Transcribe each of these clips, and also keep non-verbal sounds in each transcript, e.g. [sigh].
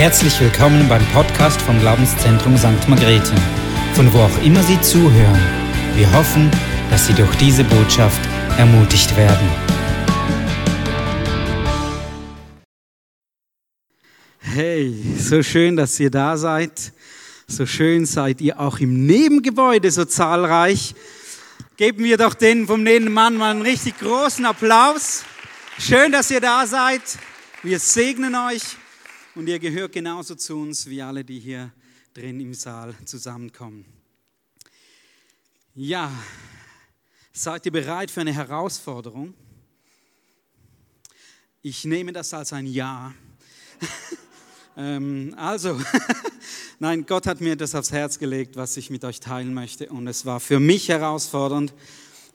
Herzlich willkommen beim Podcast vom Glaubenszentrum St. Margrethe, von wo auch immer Sie zuhören. Wir hoffen, dass Sie durch diese Botschaft ermutigt werden. Hey, so schön, dass ihr da seid. So schön seid ihr auch im Nebengebäude so zahlreich. Geben wir doch den vom Nebenmann mal einen richtig großen Applaus. Schön, dass ihr da seid. Wir segnen euch und ihr gehört genauso zu uns wie alle, die hier drin im Saal zusammenkommen. Ja, seid ihr bereit für eine Herausforderung? Ich nehme das als ein Ja. [laughs] ähm, also, [laughs] nein, Gott hat mir das aufs Herz gelegt, was ich mit euch teilen möchte. Und es war für mich herausfordernd,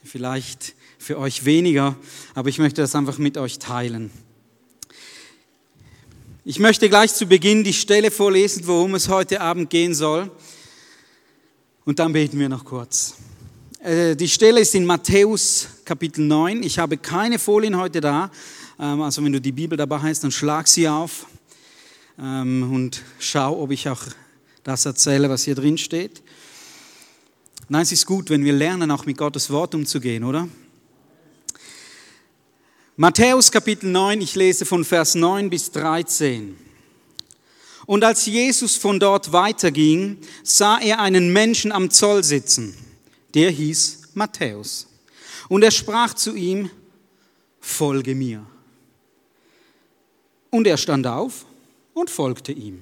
vielleicht für euch weniger, aber ich möchte das einfach mit euch teilen. Ich möchte gleich zu Beginn die Stelle vorlesen, worum es heute Abend gehen soll. Und dann beten wir noch kurz. Äh, die Stelle ist in Matthäus Kapitel 9. Ich habe keine Folien heute da. Ähm, also wenn du die Bibel dabei hast, dann schlag sie auf ähm, und schau, ob ich auch das erzähle, was hier drin steht. Nein, es ist gut, wenn wir lernen, auch mit Gottes Wort umzugehen, oder? Matthäus Kapitel 9, ich lese von Vers 9 bis 13. Und als Jesus von dort weiterging, sah er einen Menschen am Zoll sitzen. Der hieß Matthäus. Und er sprach zu ihm, folge mir. Und er stand auf und folgte ihm.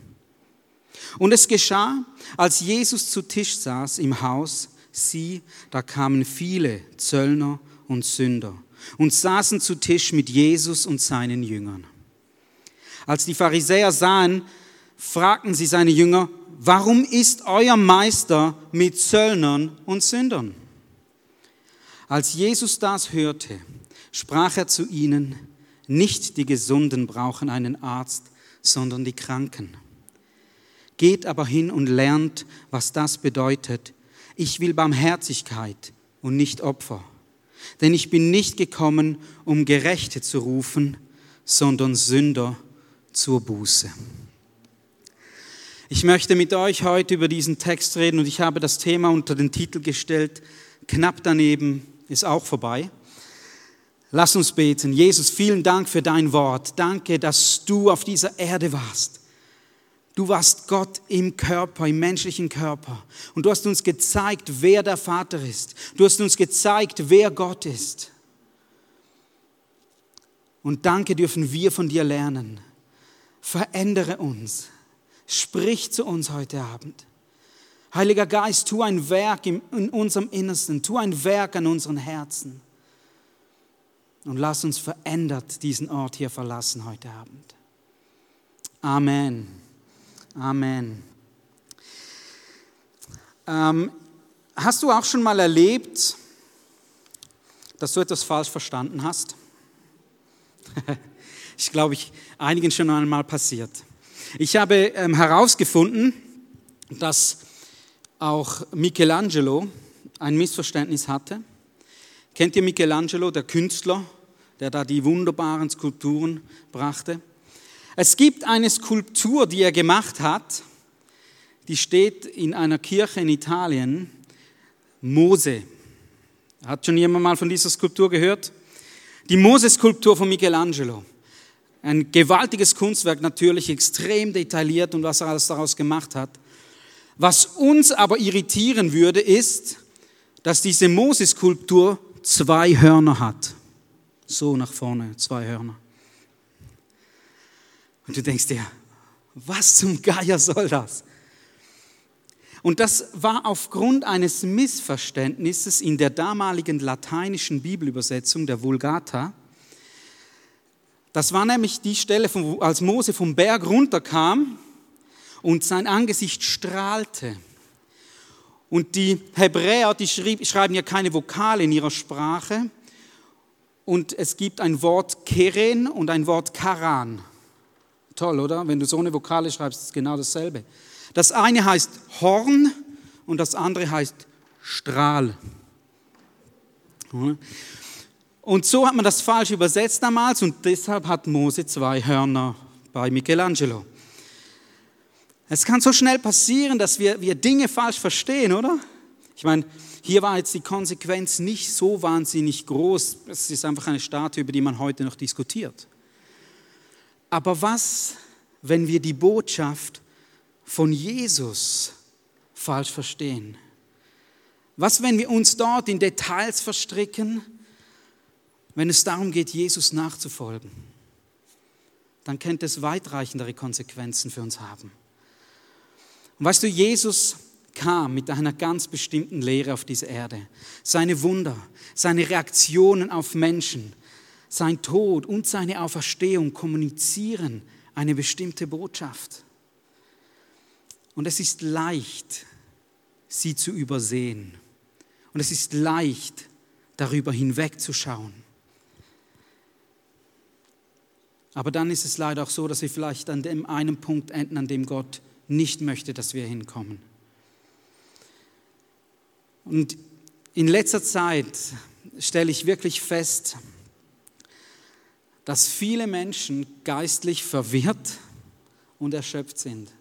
Und es geschah, als Jesus zu Tisch saß im Haus, sieh, da kamen viele Zöllner und Sünder und saßen zu Tisch mit Jesus und seinen Jüngern. Als die Pharisäer sahen, fragten sie seine Jünger, warum ist euer Meister mit Zöllnern und Sündern? Als Jesus das hörte, sprach er zu ihnen, nicht die Gesunden brauchen einen Arzt, sondern die Kranken. Geht aber hin und lernt, was das bedeutet. Ich will Barmherzigkeit und nicht Opfer denn ich bin nicht gekommen, um Gerechte zu rufen, sondern Sünder zur Buße. Ich möchte mit euch heute über diesen Text reden und ich habe das Thema unter den Titel gestellt, knapp daneben ist auch vorbei. Lass uns beten. Jesus, vielen Dank für dein Wort. Danke, dass du auf dieser Erde warst. Du warst Gott im Körper, im menschlichen Körper. Und du hast uns gezeigt, wer der Vater ist. Du hast uns gezeigt, wer Gott ist. Und danke dürfen wir von dir lernen. Verändere uns. Sprich zu uns heute Abend. Heiliger Geist, tu ein Werk in unserem Innersten, tu ein Werk an unseren Herzen. Und lass uns verändert diesen Ort hier verlassen heute Abend. Amen. Amen. Ähm, hast du auch schon mal erlebt, dass du etwas falsch verstanden hast? [laughs] ich glaube, ich einigen schon einmal passiert. Ich habe ähm, herausgefunden, dass auch Michelangelo ein Missverständnis hatte. Kennt ihr Michelangelo, der Künstler, der da die wunderbaren Skulpturen brachte? Es gibt eine Skulptur, die er gemacht hat, die steht in einer Kirche in Italien, Mose. Hat schon jemand mal von dieser Skulptur gehört? Die Mose-Skulptur von Michelangelo. Ein gewaltiges Kunstwerk, natürlich extrem detailliert und was er alles daraus gemacht hat. Was uns aber irritieren würde, ist, dass diese Mose-Skulptur zwei Hörner hat. So nach vorne, zwei Hörner. Und du denkst dir, was zum Geier soll das? Und das war aufgrund eines Missverständnisses in der damaligen lateinischen Bibelübersetzung, der Vulgata. Das war nämlich die Stelle, als Mose vom Berg runterkam und sein Angesicht strahlte. Und die Hebräer, die schreiben ja keine Vokale in ihrer Sprache. Und es gibt ein Wort Keren und ein Wort Karan. Toll, oder? Wenn du so eine Vokale schreibst, ist es genau dasselbe. Das eine heißt Horn und das andere heißt Strahl. Und so hat man das falsch übersetzt damals und deshalb hat Mose zwei Hörner bei Michelangelo. Es kann so schnell passieren, dass wir, wir Dinge falsch verstehen, oder? Ich meine, hier war jetzt die Konsequenz nicht so wahnsinnig groß. Es ist einfach eine Statue, über die man heute noch diskutiert. Aber was, wenn wir die Botschaft von Jesus falsch verstehen? Was, wenn wir uns dort in Details verstricken, wenn es darum geht, Jesus nachzufolgen? Dann könnte es weitreichendere Konsequenzen für uns haben. Und weißt du, Jesus kam mit einer ganz bestimmten Lehre auf diese Erde. Seine Wunder, seine Reaktionen auf Menschen, sein Tod und seine Auferstehung kommunizieren eine bestimmte Botschaft. Und es ist leicht, sie zu übersehen. Und es ist leicht, darüber hinwegzuschauen. Aber dann ist es leider auch so, dass wir vielleicht an dem einen Punkt enden, an dem Gott nicht möchte, dass wir hinkommen. Und in letzter Zeit stelle ich wirklich fest, dass viele Menschen geistlich verwirrt und erschöpft sind.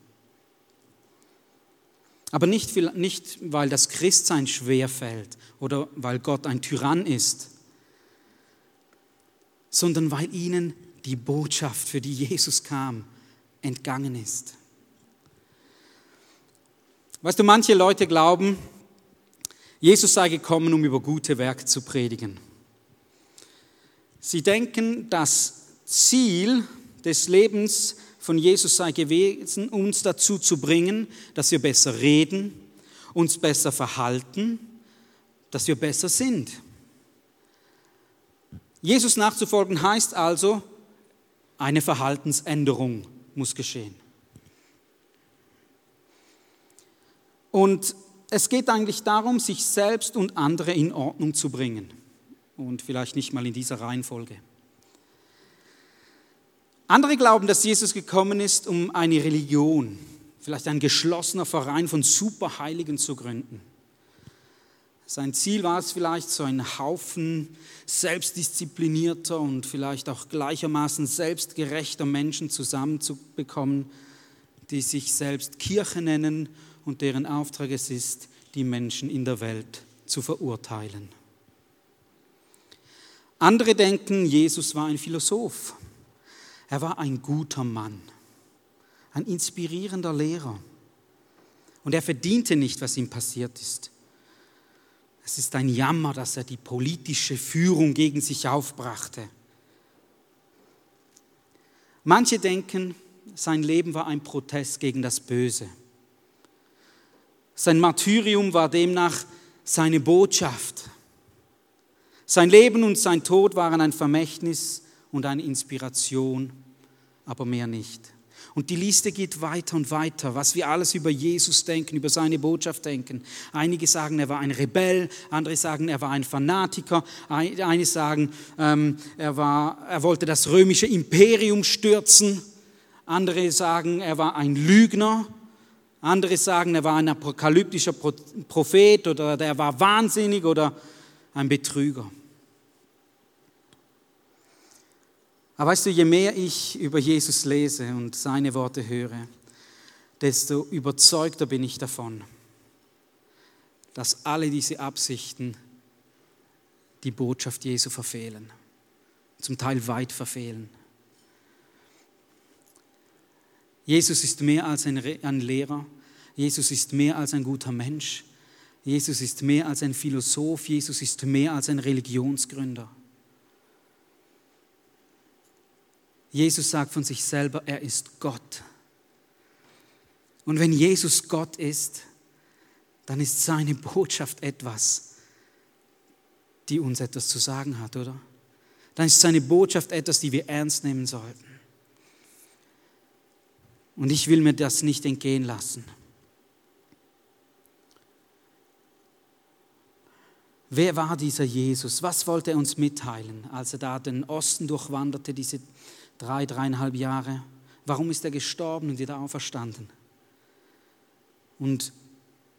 Aber nicht, nicht weil das Christsein schwer fällt oder weil Gott ein Tyrann ist, sondern weil ihnen die Botschaft, für die Jesus kam, entgangen ist. Weißt du, manche Leute glauben, Jesus sei gekommen, um über gute Werke zu predigen. Sie denken, das Ziel des Lebens von Jesus sei gewesen, uns dazu zu bringen, dass wir besser reden, uns besser verhalten, dass wir besser sind. Jesus nachzufolgen heißt also, eine Verhaltensänderung muss geschehen. Und es geht eigentlich darum, sich selbst und andere in Ordnung zu bringen. Und vielleicht nicht mal in dieser Reihenfolge. Andere glauben, dass Jesus gekommen ist, um eine Religion, vielleicht ein geschlossener Verein von Superheiligen zu gründen. Sein Ziel war es vielleicht, so einen Haufen selbstdisziplinierter und vielleicht auch gleichermaßen selbstgerechter Menschen zusammenzubekommen, die sich selbst Kirche nennen und deren Auftrag es ist, die Menschen in der Welt zu verurteilen. Andere denken, Jesus war ein Philosoph. Er war ein guter Mann, ein inspirierender Lehrer. Und er verdiente nicht, was ihm passiert ist. Es ist ein Jammer, dass er die politische Führung gegen sich aufbrachte. Manche denken, sein Leben war ein Protest gegen das Böse. Sein Martyrium war demnach seine Botschaft. Sein Leben und sein Tod waren ein Vermächtnis und eine Inspiration, aber mehr nicht. Und die Liste geht weiter und weiter, was wir alles über Jesus denken, über seine Botschaft denken. Einige sagen, er war ein Rebell, andere sagen, er war ein Fanatiker, einige sagen, ähm, er, war, er wollte das römische Imperium stürzen, andere sagen, er war ein Lügner, andere sagen, er war ein apokalyptischer Prophet oder er war wahnsinnig oder ein Betrüger. Aber weißt du, je mehr ich über Jesus lese und seine Worte höre, desto überzeugter bin ich davon, dass alle diese Absichten die Botschaft Jesu verfehlen, zum Teil weit verfehlen. Jesus ist mehr als ein, Lehrer, Jesus ist mehr als ein guter Mensch, Jesus ist mehr als ein Philosoph, Jesus ist mehr als ein Religionsgründer. Jesus sagt von sich selber, er ist Gott. Und wenn Jesus Gott ist, dann ist seine Botschaft etwas, die uns etwas zu sagen hat, oder? Dann ist seine Botschaft etwas, die wir ernst nehmen sollten. Und ich will mir das nicht entgehen lassen. Wer war dieser Jesus? Was wollte er uns mitteilen, als er da den Osten durchwanderte, diese drei, dreieinhalb Jahre. Warum ist er gestorben und wieder auferstanden? Und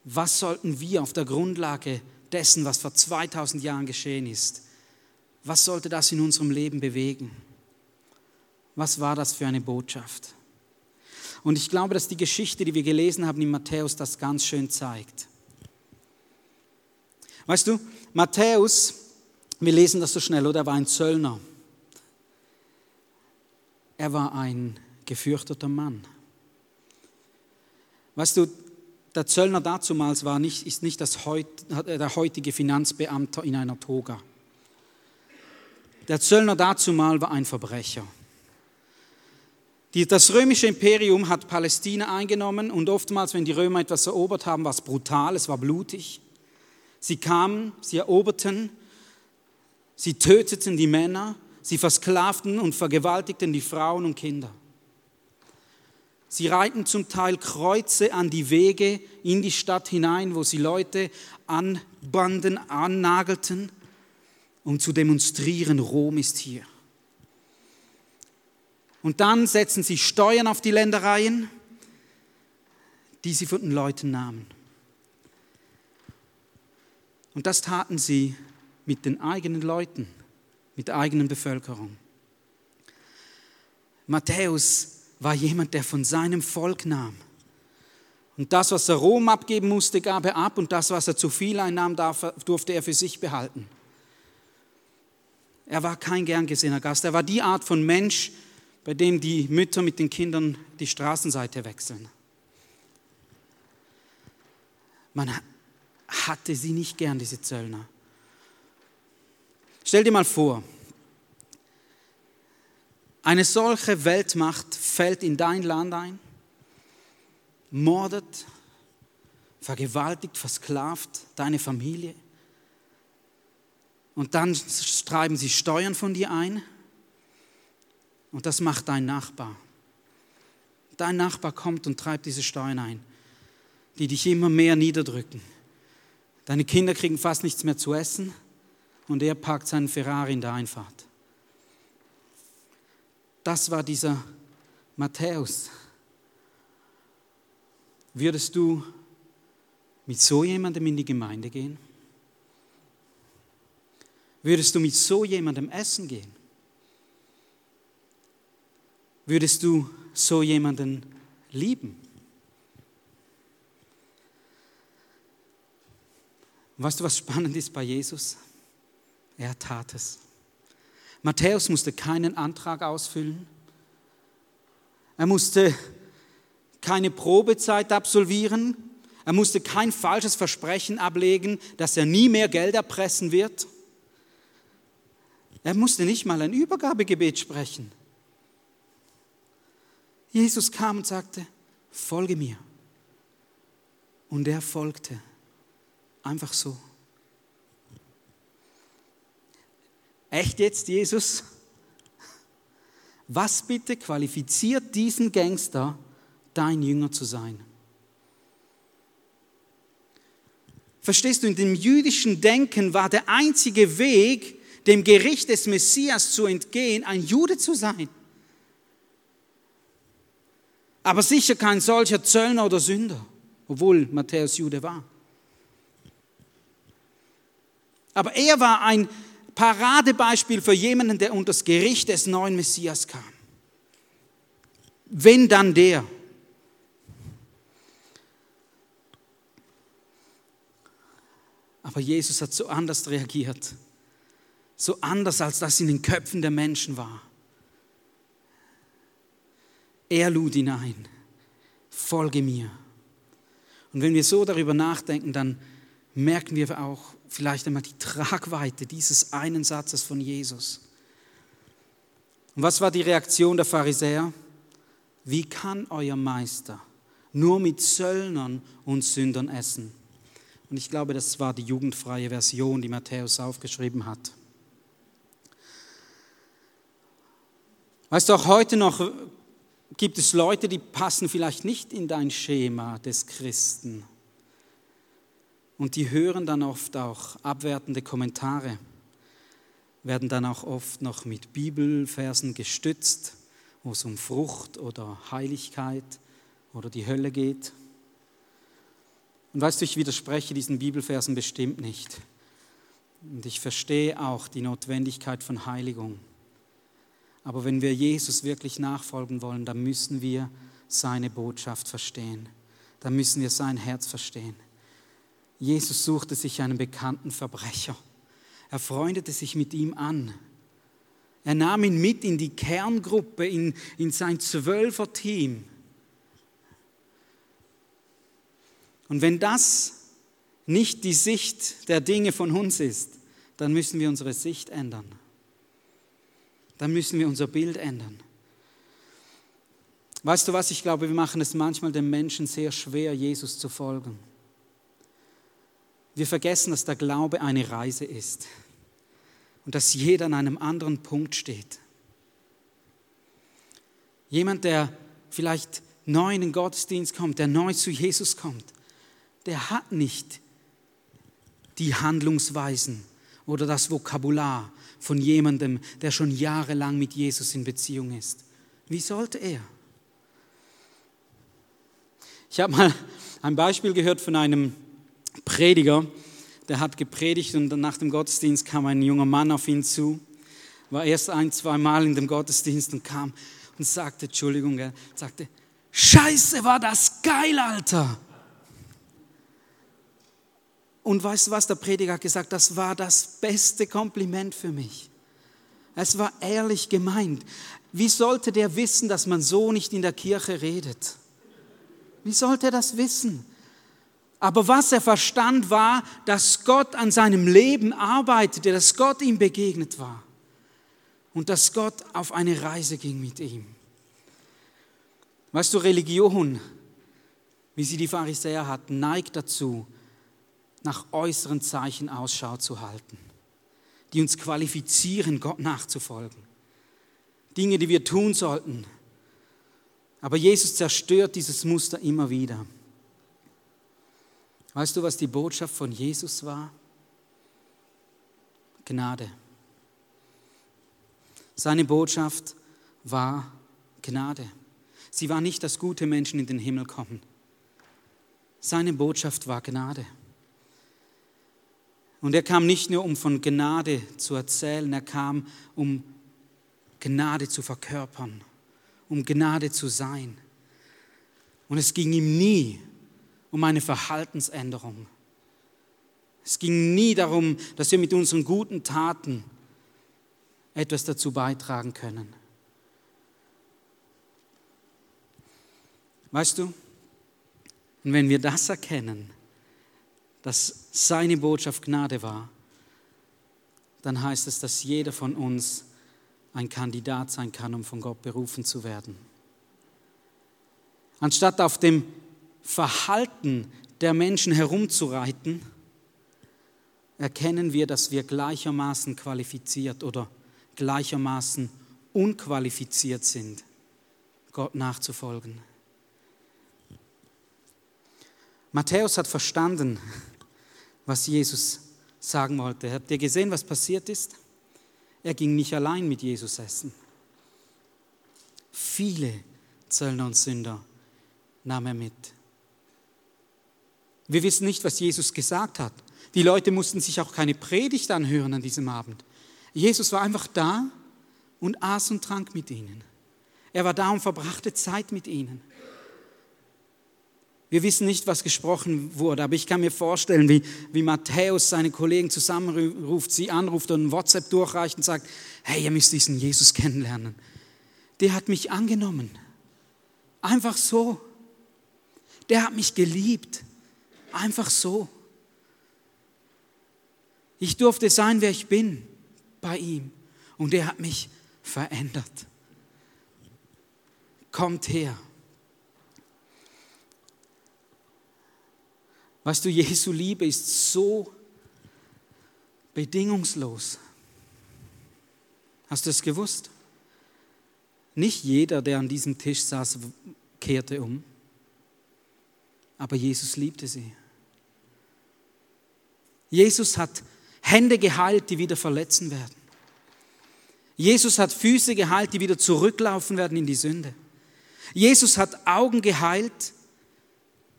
was sollten wir auf der Grundlage dessen, was vor 2000 Jahren geschehen ist, was sollte das in unserem Leben bewegen? Was war das für eine Botschaft? Und ich glaube, dass die Geschichte, die wir gelesen haben in Matthäus, das ganz schön zeigt. Weißt du, Matthäus, wir lesen das so schnell, oder? Er war ein Zöllner. Er war ein gefürchteter Mann. Weißt du, der Zöllner dazumals war nicht, ist nicht das heut, der heutige Finanzbeamte in einer Toga. Der Zöllner dazumal war ein Verbrecher. Die, das römische Imperium hat Palästina eingenommen und oftmals, wenn die Römer etwas erobert haben, war es brutal, es war blutig. Sie kamen, sie eroberten, sie töteten die Männer, sie versklavten und vergewaltigten die Frauen und Kinder. Sie reiten zum Teil Kreuze an die Wege in die Stadt hinein, wo sie Leute anbanden, annagelten, um zu demonstrieren, Rom ist hier. Und dann setzen sie Steuern auf die Ländereien, die sie von den Leuten nahmen. Und das taten sie mit den eigenen Leuten, mit der eigenen Bevölkerung. Matthäus war jemand, der von seinem Volk nahm. Und das, was er Rom abgeben musste, gab er ab und das, was er zu viel einnahm, durfte er für sich behalten. Er war kein gern gesehener Gast. Er war die Art von Mensch, bei dem die Mütter mit den Kindern die Straßenseite wechseln. Man hatte sie nicht gern, diese Zöllner. Stell dir mal vor, eine solche Weltmacht fällt in dein Land ein, mordet, vergewaltigt, versklavt deine Familie. Und dann treiben sie Steuern von dir ein. Und das macht dein Nachbar. Dein Nachbar kommt und treibt diese Steuern ein, die dich immer mehr niederdrücken. Deine Kinder kriegen fast nichts mehr zu essen und er parkt seinen Ferrari in der Einfahrt. Das war dieser Matthäus. Würdest du mit so jemandem in die Gemeinde gehen? Würdest du mit so jemandem essen gehen? Würdest du so jemanden lieben? Weißt du, was spannend ist bei Jesus? Er tat es. Matthäus musste keinen Antrag ausfüllen. Er musste keine Probezeit absolvieren. Er musste kein falsches Versprechen ablegen, dass er nie mehr Geld erpressen wird. Er musste nicht mal ein Übergabegebet sprechen. Jesus kam und sagte, folge mir. Und er folgte. Einfach so. Echt jetzt, Jesus? Was bitte qualifiziert diesen Gangster, dein Jünger zu sein? Verstehst du, in dem jüdischen Denken war der einzige Weg, dem Gericht des Messias zu entgehen, ein Jude zu sein. Aber sicher kein solcher Zöllner oder Sünder, obwohl Matthäus Jude war. Aber er war ein Paradebeispiel für jemanden, der unter das Gericht des neuen Messias kam. Wenn dann der. Aber Jesus hat so anders reagiert. So anders, als das in den Köpfen der Menschen war. Er lud ihn ein. Folge mir. Und wenn wir so darüber nachdenken, dann merken wir auch vielleicht einmal die Tragweite dieses einen Satzes von Jesus. Und was war die Reaktion der Pharisäer? Wie kann euer Meister nur mit Söllnern und Sündern essen? Und ich glaube, das war die jugendfreie Version, die Matthäus aufgeschrieben hat. Weißt du, auch heute noch gibt es Leute, die passen vielleicht nicht in dein Schema des Christen. Und die hören dann oft auch abwertende Kommentare, werden dann auch oft noch mit Bibelversen gestützt, wo es um Frucht oder Heiligkeit oder die Hölle geht. Und weißt du, ich widerspreche diesen Bibelversen bestimmt nicht. Und ich verstehe auch die Notwendigkeit von Heiligung. Aber wenn wir Jesus wirklich nachfolgen wollen, dann müssen wir seine Botschaft verstehen. Dann müssen wir sein Herz verstehen. Jesus suchte sich einen bekannten Verbrecher. Er freundete sich mit ihm an. Er nahm ihn mit in die Kerngruppe, in, in sein Zwölfer-Team. Und wenn das nicht die Sicht der Dinge von uns ist, dann müssen wir unsere Sicht ändern. Dann müssen wir unser Bild ändern. Weißt du was, ich glaube, wir machen es manchmal den Menschen sehr schwer, Jesus zu folgen. Wir vergessen, dass der Glaube eine Reise ist und dass jeder an einem anderen Punkt steht. Jemand, der vielleicht neu in den Gottesdienst kommt, der neu zu Jesus kommt, der hat nicht die Handlungsweisen oder das Vokabular von jemandem, der schon jahrelang mit Jesus in Beziehung ist. Wie sollte er? Ich habe mal ein Beispiel gehört von einem Prediger, der hat gepredigt und nach dem Gottesdienst kam ein junger Mann auf ihn zu, war erst ein, zwei Mal in dem Gottesdienst und kam und sagte, Entschuldigung, er sagte, Scheiße, war das geil, Alter. Und weißt du was, der Prediger hat gesagt, das war das beste Kompliment für mich. Es war ehrlich gemeint. Wie sollte der wissen, dass man so nicht in der Kirche redet? Wie sollte er das wissen? Aber was er verstand war, dass Gott an seinem Leben arbeitete, dass Gott ihm begegnet war und dass Gott auf eine Reise ging mit ihm. Weißt du, Religion, wie sie die Pharisäer hatten, neigt dazu, nach äußeren Zeichen Ausschau zu halten, die uns qualifizieren, Gott nachzufolgen. Dinge, die wir tun sollten. Aber Jesus zerstört dieses Muster immer wieder. Weißt du, was die Botschaft von Jesus war? Gnade. Seine Botschaft war Gnade. Sie war nicht, dass gute Menschen in den Himmel kommen. Seine Botschaft war Gnade. Und er kam nicht nur, um von Gnade zu erzählen, er kam, um Gnade zu verkörpern, um Gnade zu sein. Und es ging ihm nie um eine Verhaltensänderung. Es ging nie darum, dass wir mit unseren guten Taten etwas dazu beitragen können. Weißt du, und wenn wir das erkennen, dass seine Botschaft Gnade war, dann heißt es, dass jeder von uns ein Kandidat sein kann, um von Gott berufen zu werden. Anstatt auf dem Verhalten der Menschen herumzureiten, erkennen wir, dass wir gleichermaßen qualifiziert oder gleichermaßen unqualifiziert sind, Gott nachzufolgen. Matthäus hat verstanden, was Jesus sagen wollte. Habt ihr gesehen, was passiert ist? Er ging nicht allein mit Jesus essen. Viele Zöllner und Sünder nahm er mit. Wir wissen nicht, was Jesus gesagt hat. Die Leute mussten sich auch keine Predigt anhören an diesem Abend. Jesus war einfach da und aß und trank mit ihnen. Er war da und verbrachte Zeit mit ihnen. Wir wissen nicht, was gesprochen wurde, aber ich kann mir vorstellen, wie, wie Matthäus seine Kollegen zusammenruft, sie anruft und ein WhatsApp durchreicht und sagt, hey, ihr müsst diesen Jesus kennenlernen. Der hat mich angenommen. Einfach so. Der hat mich geliebt. Einfach so. Ich durfte sein, wer ich bin bei ihm. Und er hat mich verändert. Kommt her. Weißt du, Jesu Liebe ist so bedingungslos. Hast du es gewusst? Nicht jeder, der an diesem Tisch saß, kehrte um, aber Jesus liebte sie. Jesus hat Hände geheilt, die wieder verletzen werden. Jesus hat Füße geheilt, die wieder zurücklaufen werden in die Sünde. Jesus hat Augen geheilt,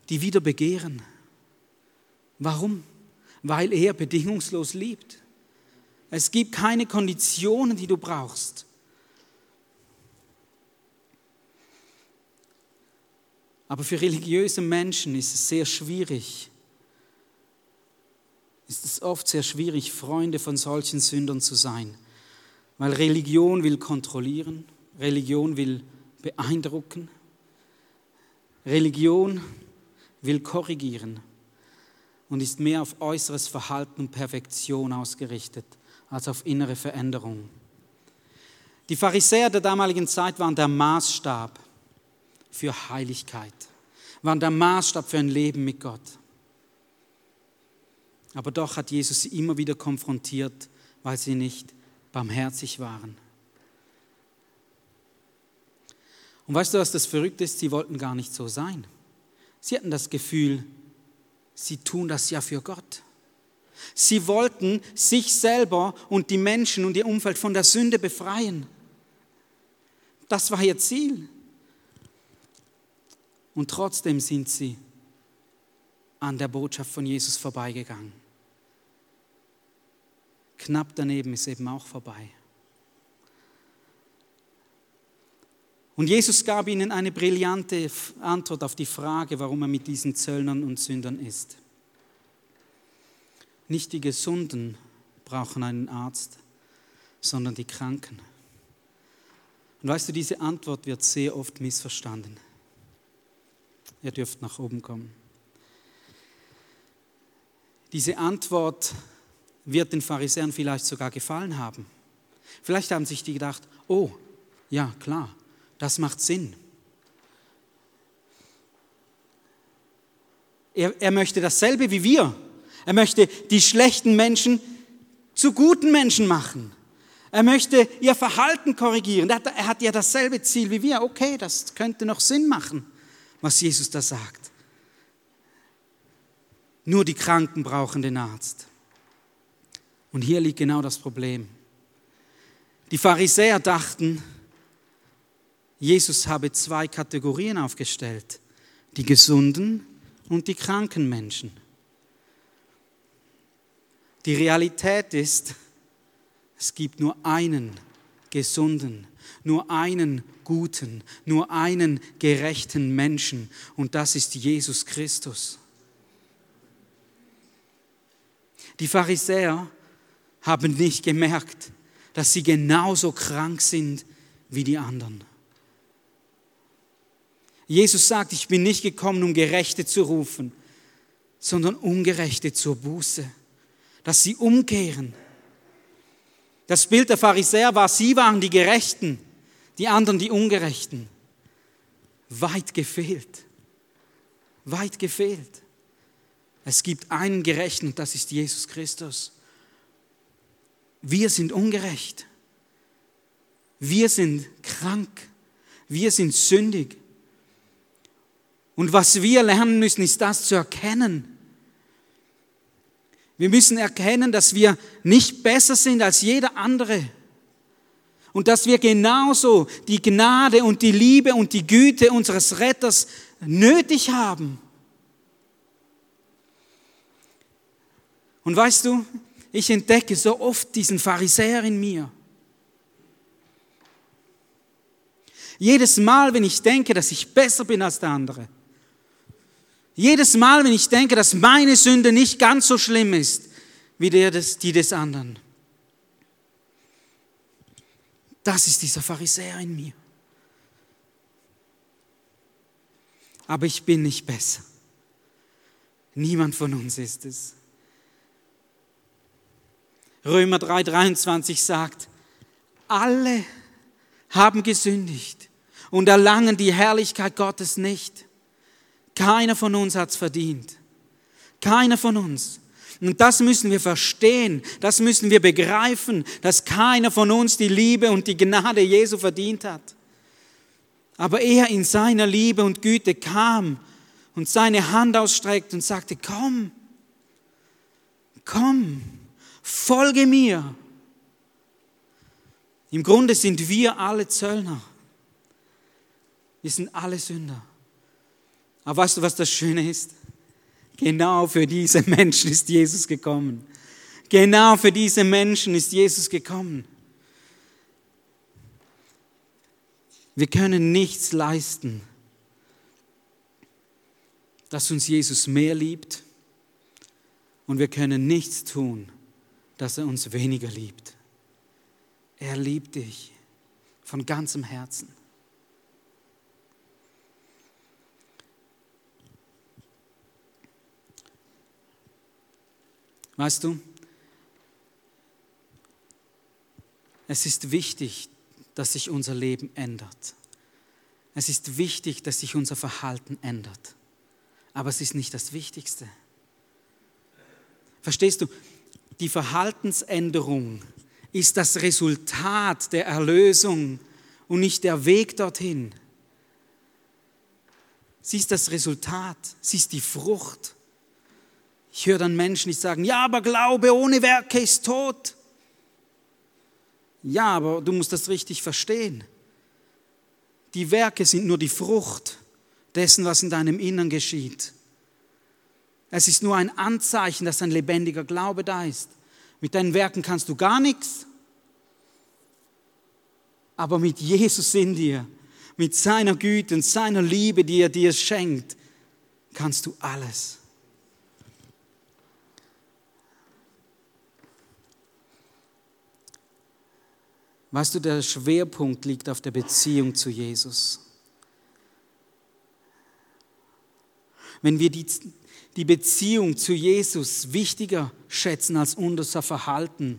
die wieder begehren. Warum? Weil er bedingungslos liebt. Es gibt keine Konditionen, die du brauchst. Aber für religiöse Menschen ist es sehr schwierig, ist es oft sehr schwierig, Freunde von solchen Sündern zu sein. Weil Religion will kontrollieren, Religion will beeindrucken, Religion will korrigieren und ist mehr auf äußeres Verhalten und Perfektion ausgerichtet als auf innere Veränderung. Die Pharisäer der damaligen Zeit waren der Maßstab für Heiligkeit, waren der Maßstab für ein Leben mit Gott. Aber doch hat Jesus sie immer wieder konfrontiert, weil sie nicht barmherzig waren. Und weißt du, was das Verrückte ist? Sie wollten gar nicht so sein. Sie hatten das Gefühl, sie tun das ja für Gott. Sie wollten sich selber und die Menschen und ihr Umfeld von der Sünde befreien. Das war ihr Ziel. Und trotzdem sind sie an der Botschaft von Jesus vorbeigegangen. Knapp daneben ist eben auch vorbei. Und Jesus gab ihnen eine brillante Antwort auf die Frage, warum er mit diesen Zöllnern und Sündern ist. Nicht die Gesunden brauchen einen Arzt, sondern die Kranken. Und weißt du, diese Antwort wird sehr oft missverstanden. Ihr dürft nach oben kommen. Diese Antwort wird den Pharisäern vielleicht sogar gefallen haben. Vielleicht haben sich die gedacht, oh, ja klar, das macht Sinn. Er, er möchte dasselbe wie wir. Er möchte die schlechten Menschen zu guten Menschen machen. Er möchte ihr Verhalten korrigieren. Er hat, er hat ja dasselbe Ziel wie wir. Okay, das könnte noch Sinn machen, was Jesus da sagt. Nur die Kranken brauchen den Arzt. Und hier liegt genau das Problem. Die Pharisäer dachten, Jesus habe zwei Kategorien aufgestellt, die gesunden und die kranken Menschen. Die Realität ist, es gibt nur einen gesunden, nur einen guten, nur einen gerechten Menschen und das ist Jesus Christus. Die Pharisäer haben nicht gemerkt, dass sie genauso krank sind wie die anderen. Jesus sagt, ich bin nicht gekommen, um Gerechte zu rufen, sondern Ungerechte zur Buße, dass sie umkehren. Das Bild der Pharisäer war, sie waren die Gerechten, die anderen die Ungerechten. Weit gefehlt, weit gefehlt. Es gibt einen Gerechten und das ist Jesus Christus. Wir sind ungerecht. Wir sind krank. Wir sind sündig. Und was wir lernen müssen, ist das zu erkennen. Wir müssen erkennen, dass wir nicht besser sind als jeder andere. Und dass wir genauso die Gnade und die Liebe und die Güte unseres Retters nötig haben. Und weißt du, ich entdecke so oft diesen Pharisäer in mir. Jedes Mal, wenn ich denke, dass ich besser bin als der andere. Jedes Mal, wenn ich denke, dass meine Sünde nicht ganz so schlimm ist wie des, die des anderen. Das ist dieser Pharisäer in mir. Aber ich bin nicht besser. Niemand von uns ist es. Römer 3:23 sagt, alle haben gesündigt und erlangen die Herrlichkeit Gottes nicht. Keiner von uns hat es verdient. Keiner von uns. Und das müssen wir verstehen, das müssen wir begreifen, dass keiner von uns die Liebe und die Gnade Jesu verdient hat. Aber er in seiner Liebe und Güte kam und seine Hand ausstreckt und sagte, komm, komm, folge mir. Im Grunde sind wir alle Zöllner. Wir sind alle Sünder. Aber weißt du, was das Schöne ist? Genau für diese Menschen ist Jesus gekommen. Genau für diese Menschen ist Jesus gekommen. Wir können nichts leisten. dass uns Jesus mehr liebt und wir können nichts tun, dass er uns weniger liebt. Er liebt dich von ganzem Herzen. Weißt du, es ist wichtig, dass sich unser Leben ändert. Es ist wichtig, dass sich unser Verhalten ändert. Aber es ist nicht das Wichtigste. Verstehst du? Die Verhaltensänderung ist das Resultat der Erlösung und nicht der Weg dorthin. Sie ist das Resultat, sie ist die Frucht. Ich höre dann Menschen, die sagen, ja, aber Glaube ohne Werke ist tot. Ja, aber du musst das richtig verstehen. Die Werke sind nur die Frucht dessen, was in deinem Innern geschieht. Es ist nur ein Anzeichen, dass ein lebendiger Glaube da ist. Mit deinen Werken kannst du gar nichts. Aber mit Jesus in dir, mit seiner Güte und seiner Liebe, die er dir schenkt, kannst du alles. Weißt du, der Schwerpunkt liegt auf der Beziehung zu Jesus. Wenn wir die, die Beziehung zu Jesus wichtiger schätzen als unser Verhalten,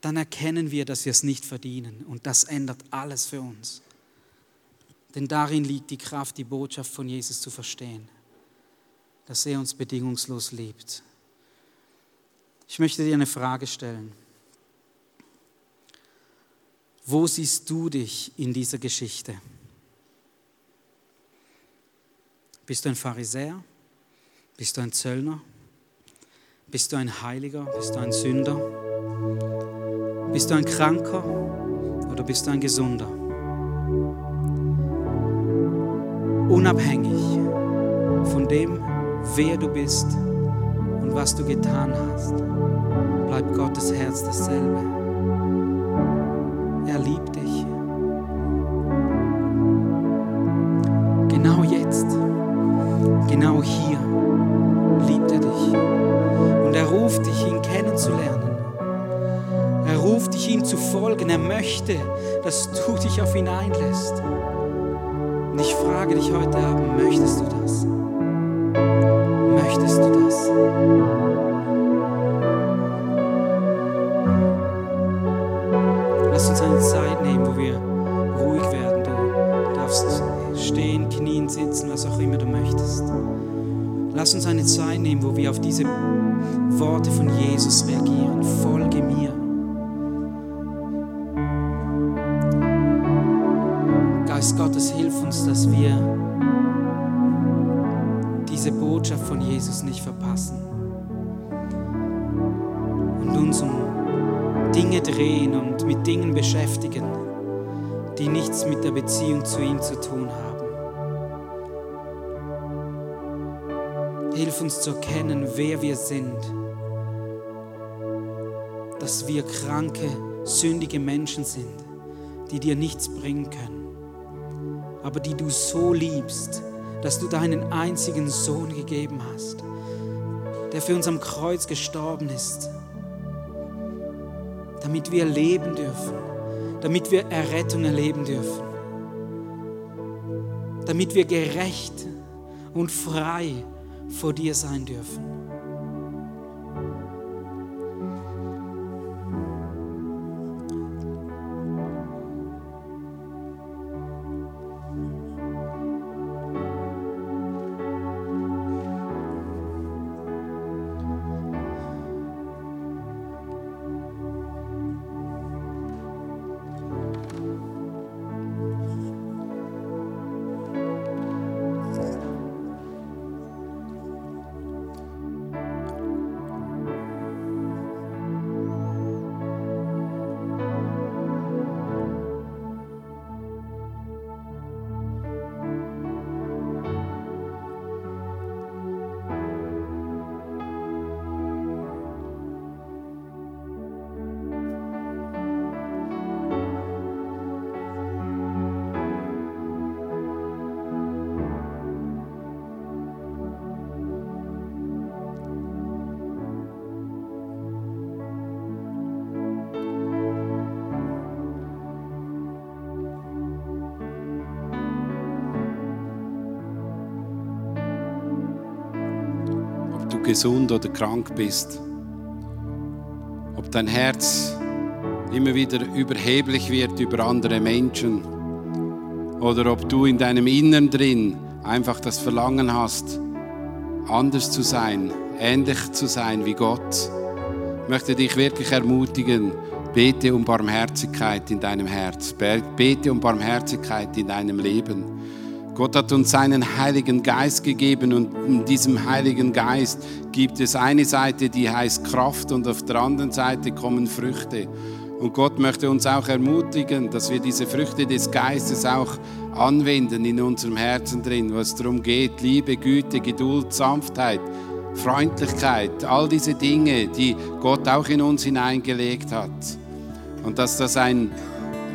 dann erkennen wir, dass wir es nicht verdienen. Und das ändert alles für uns. Denn darin liegt die Kraft, die Botschaft von Jesus zu verstehen, dass er uns bedingungslos liebt. Ich möchte dir eine Frage stellen. Wo siehst du dich in dieser Geschichte? Bist du ein Pharisäer? Bist du ein Zöllner? Bist du ein Heiliger? Bist du ein Sünder? Bist du ein Kranker oder bist du ein Gesunder? Unabhängig von dem, wer du bist und was du getan hast, bleibt Gottes Herz dasselbe. Möchte, dass du dich auf ihn einlässt. Und ich frage dich heute Abend, möchtest du das? Möchtest du das? Lass uns eine Zeit nehmen, wo wir ruhig werden. Du darfst stehen, knien, sitzen, was auch immer du möchtest. Lass uns eine Zeit nehmen, wo wir auf diese Dinge drehen und mit Dingen beschäftigen, die nichts mit der Beziehung zu ihm zu tun haben. Hilf uns zu erkennen, wer wir sind, dass wir kranke, sündige Menschen sind, die dir nichts bringen können, aber die du so liebst, dass du deinen einzigen Sohn gegeben hast, der für uns am Kreuz gestorben ist damit wir leben dürfen, damit wir Errettung erleben dürfen, damit wir gerecht und frei vor dir sein dürfen. Gesund oder krank bist. Ob dein Herz immer wieder überheblich wird über andere Menschen oder ob du in deinem Innern drin einfach das Verlangen hast, anders zu sein, ähnlich zu sein wie Gott. Ich möchte dich wirklich ermutigen, bete um Barmherzigkeit in deinem Herz, bete um Barmherzigkeit in deinem Leben. Gott hat uns seinen Heiligen Geist gegeben und in diesem Heiligen Geist gibt es eine Seite, die heißt Kraft und auf der anderen Seite kommen Früchte. Und Gott möchte uns auch ermutigen, dass wir diese Früchte des Geistes auch anwenden in unserem Herzen drin, was darum geht, Liebe, Güte, Geduld, Sanftheit, Freundlichkeit, all diese Dinge, die Gott auch in uns hineingelegt hat. Und dass das ein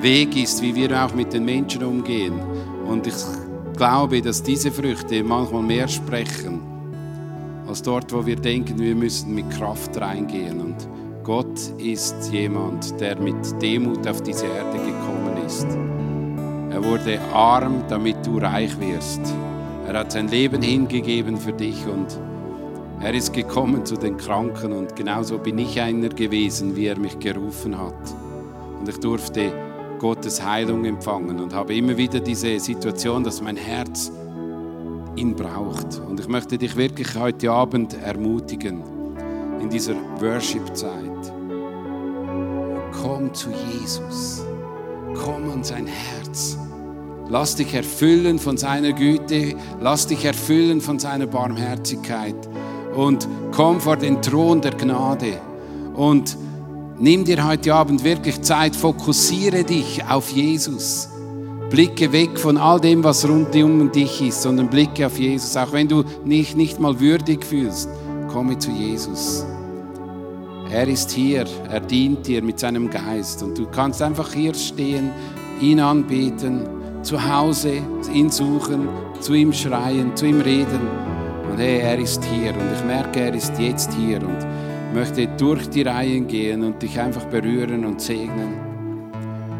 Weg ist, wie wir auch mit den Menschen umgehen. Und ich glaube, dass diese Früchte manchmal mehr sprechen, als dort, wo wir denken, wir müssen mit Kraft reingehen. Und Gott ist jemand, der mit Demut auf diese Erde gekommen ist. Er wurde arm, damit du reich wirst. Er hat sein Leben hingegeben für dich und er ist gekommen zu den Kranken und genauso bin ich einer gewesen, wie er mich gerufen hat. Und ich durfte Gottes Heilung empfangen und habe immer wieder diese Situation, dass mein Herz ihn braucht. Und ich möchte dich wirklich heute Abend ermutigen in dieser Worship-Zeit komm zu Jesus. Komm an sein Herz. Lass dich erfüllen von seiner Güte. Lass dich erfüllen von seiner Barmherzigkeit. Und komm vor den Thron der Gnade. Und nimm dir heute Abend wirklich Zeit. Fokussiere dich auf Jesus. Blicke weg von all dem, was rund um dich ist, sondern blicke auf Jesus. Auch wenn du dich nicht mal würdig fühlst, komme zu Jesus. Er ist hier, er dient dir mit seinem Geist und du kannst einfach hier stehen, ihn anbeten, zu Hause ihn suchen, zu ihm schreien, zu ihm reden. Und hey, er ist hier und ich merke, er ist jetzt hier und möchte durch die Reihen gehen und dich einfach berühren und segnen.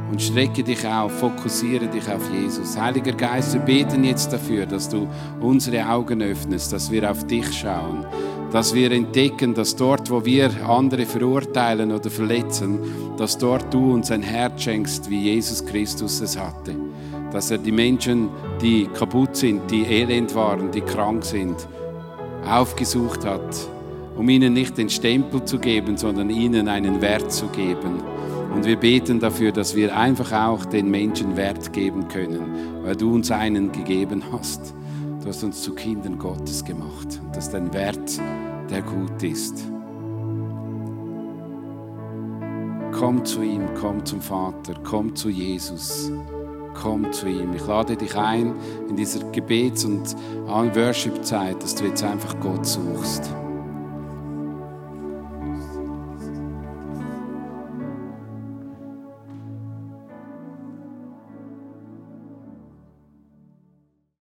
Und strecke dich auf, fokussiere dich auf Jesus. Heiliger Geist, wir beten jetzt dafür, dass du unsere Augen öffnest, dass wir auf dich schauen dass wir entdecken, dass dort, wo wir andere verurteilen oder verletzen, dass dort du uns ein Herz schenkst, wie Jesus Christus es hatte. Dass er die Menschen, die kaputt sind, die elend waren, die krank sind, aufgesucht hat, um ihnen nicht den Stempel zu geben, sondern ihnen einen Wert zu geben. Und wir beten dafür, dass wir einfach auch den Menschen Wert geben können, weil du uns einen gegeben hast. Du hast uns zu Kindern Gottes gemacht. Das ist ein Wert, der gut ist. Komm zu ihm, komm zum Vater, komm zu Jesus, komm zu ihm. Ich lade dich ein in dieser Gebets- und Worship-Zeit, dass du jetzt einfach Gott suchst.